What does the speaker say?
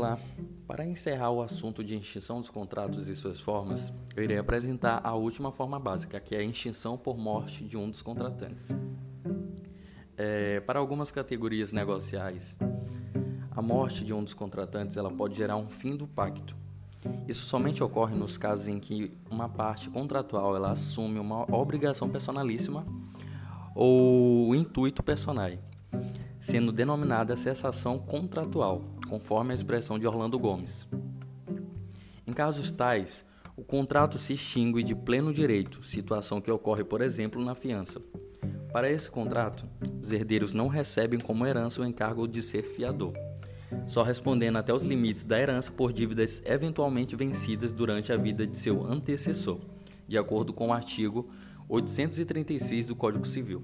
Olá, para encerrar o assunto de extinção dos contratos e suas formas, eu irei apresentar a última forma básica, que é a extinção por morte de um dos contratantes. É, para algumas categorias negociais, a morte de um dos contratantes ela pode gerar um fim do pacto. Isso somente ocorre nos casos em que uma parte contratual ela assume uma obrigação personalíssima ou intuito personal sendo denominada cessação contratual, conforme a expressão de Orlando Gomes. Em casos tais, o contrato se extingue de pleno direito, situação que ocorre, por exemplo, na fiança. Para esse contrato, os herdeiros não recebem como herança o encargo de ser fiador, só respondendo até os limites da herança por dívidas eventualmente vencidas durante a vida de seu antecessor, de acordo com o artigo 836 do Código Civil.